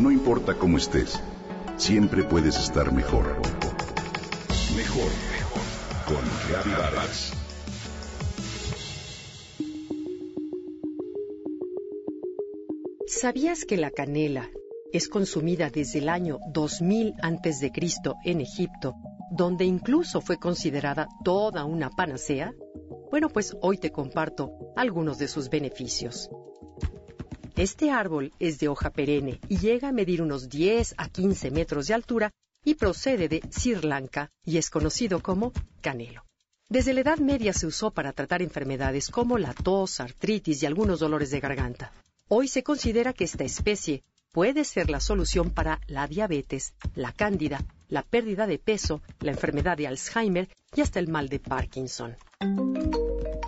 No importa cómo estés, siempre puedes estar mejor. Mejor, mejor. Con Vargas. ¿Sabías que la canela es consumida desde el año 2000 a.C. en Egipto, donde incluso fue considerada toda una panacea? Bueno, pues hoy te comparto algunos de sus beneficios. Este árbol es de hoja perenne y llega a medir unos 10 a 15 metros de altura y procede de Sri Lanka y es conocido como canelo. Desde la Edad Media se usó para tratar enfermedades como la tos, artritis y algunos dolores de garganta. Hoy se considera que esta especie puede ser la solución para la diabetes, la cándida, la pérdida de peso, la enfermedad de Alzheimer y hasta el mal de Parkinson.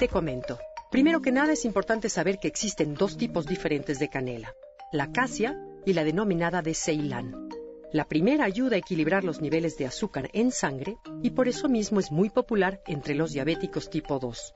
Te comento. Primero que nada es importante saber que existen dos tipos diferentes de canela, la casia y la denominada de Ceilán. La primera ayuda a equilibrar los niveles de azúcar en sangre y por eso mismo es muy popular entre los diabéticos tipo 2.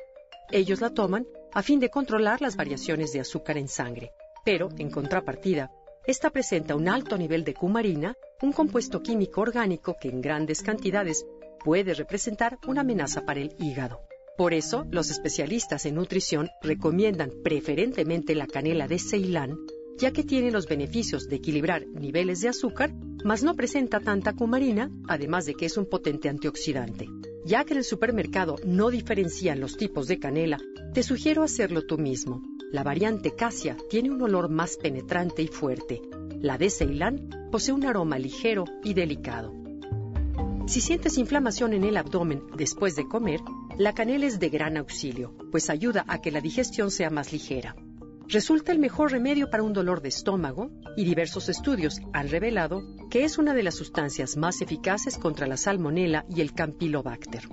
Ellos la toman a fin de controlar las variaciones de azúcar en sangre, pero, en contrapartida, esta presenta un alto nivel de cumarina, un compuesto químico orgánico que en grandes cantidades puede representar una amenaza para el hígado. Por eso, los especialistas en nutrición recomiendan preferentemente la canela de Ceilán, ya que tiene los beneficios de equilibrar niveles de azúcar, mas no presenta tanta cumarina, además de que es un potente antioxidante. Ya que en el supermercado no diferencian los tipos de canela, te sugiero hacerlo tú mismo. La variante Casia tiene un olor más penetrante y fuerte. La de Ceilán posee un aroma ligero y delicado. Si sientes inflamación en el abdomen después de comer, la canela es de gran auxilio, pues ayuda a que la digestión sea más ligera. Resulta el mejor remedio para un dolor de estómago y diversos estudios han revelado que es una de las sustancias más eficaces contra la salmonela y el campylobacter.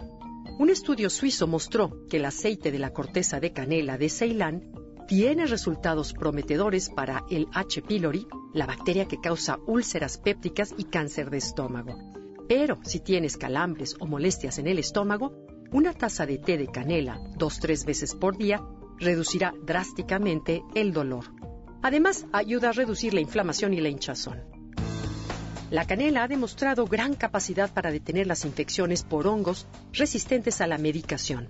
Un estudio suizo mostró que el aceite de la corteza de canela de Ceilán tiene resultados prometedores para el H. pylori, la bacteria que causa úlceras pépticas y cáncer de estómago. Pero si tienes calambres o molestias en el estómago, una taza de té de canela dos tres veces por día reducirá drásticamente el dolor. Además, ayuda a reducir la inflamación y la hinchazón. La canela ha demostrado gran capacidad para detener las infecciones por hongos resistentes a la medicación.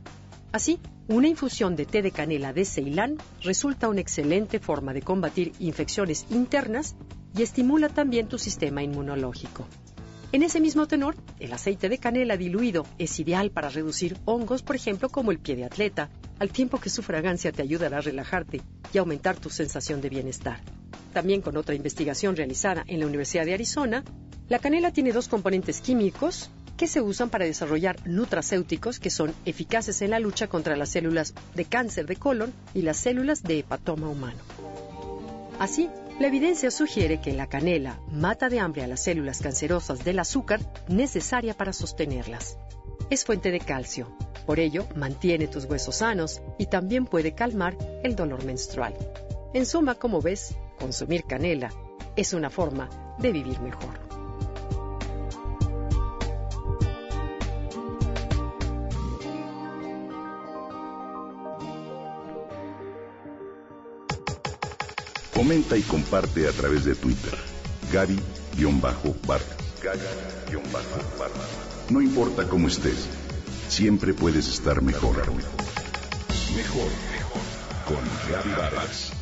Así, una infusión de té de canela de Ceilán resulta una excelente forma de combatir infecciones internas y estimula también tu sistema inmunológico. En ese mismo tenor, el aceite de canela diluido es ideal para reducir hongos, por ejemplo, como el pie de atleta, al tiempo que su fragancia te ayudará a relajarte y aumentar tu sensación de bienestar. También con otra investigación realizada en la Universidad de Arizona, la canela tiene dos componentes químicos que se usan para desarrollar nutracéuticos que son eficaces en la lucha contra las células de cáncer de colon y las células de hepatoma humano. Así, la evidencia sugiere que la canela mata de hambre a las células cancerosas del azúcar necesaria para sostenerlas. Es fuente de calcio, por ello mantiene tus huesos sanos y también puede calmar el dolor menstrual. En suma, como ves, consumir canela es una forma de vivir mejor. Comenta y comparte a través de Twitter. Gaby-Vargas. Gaby-Vargas. No importa cómo estés, siempre puedes estar mejor. Mejor, mejor. Con Gaby Vargas.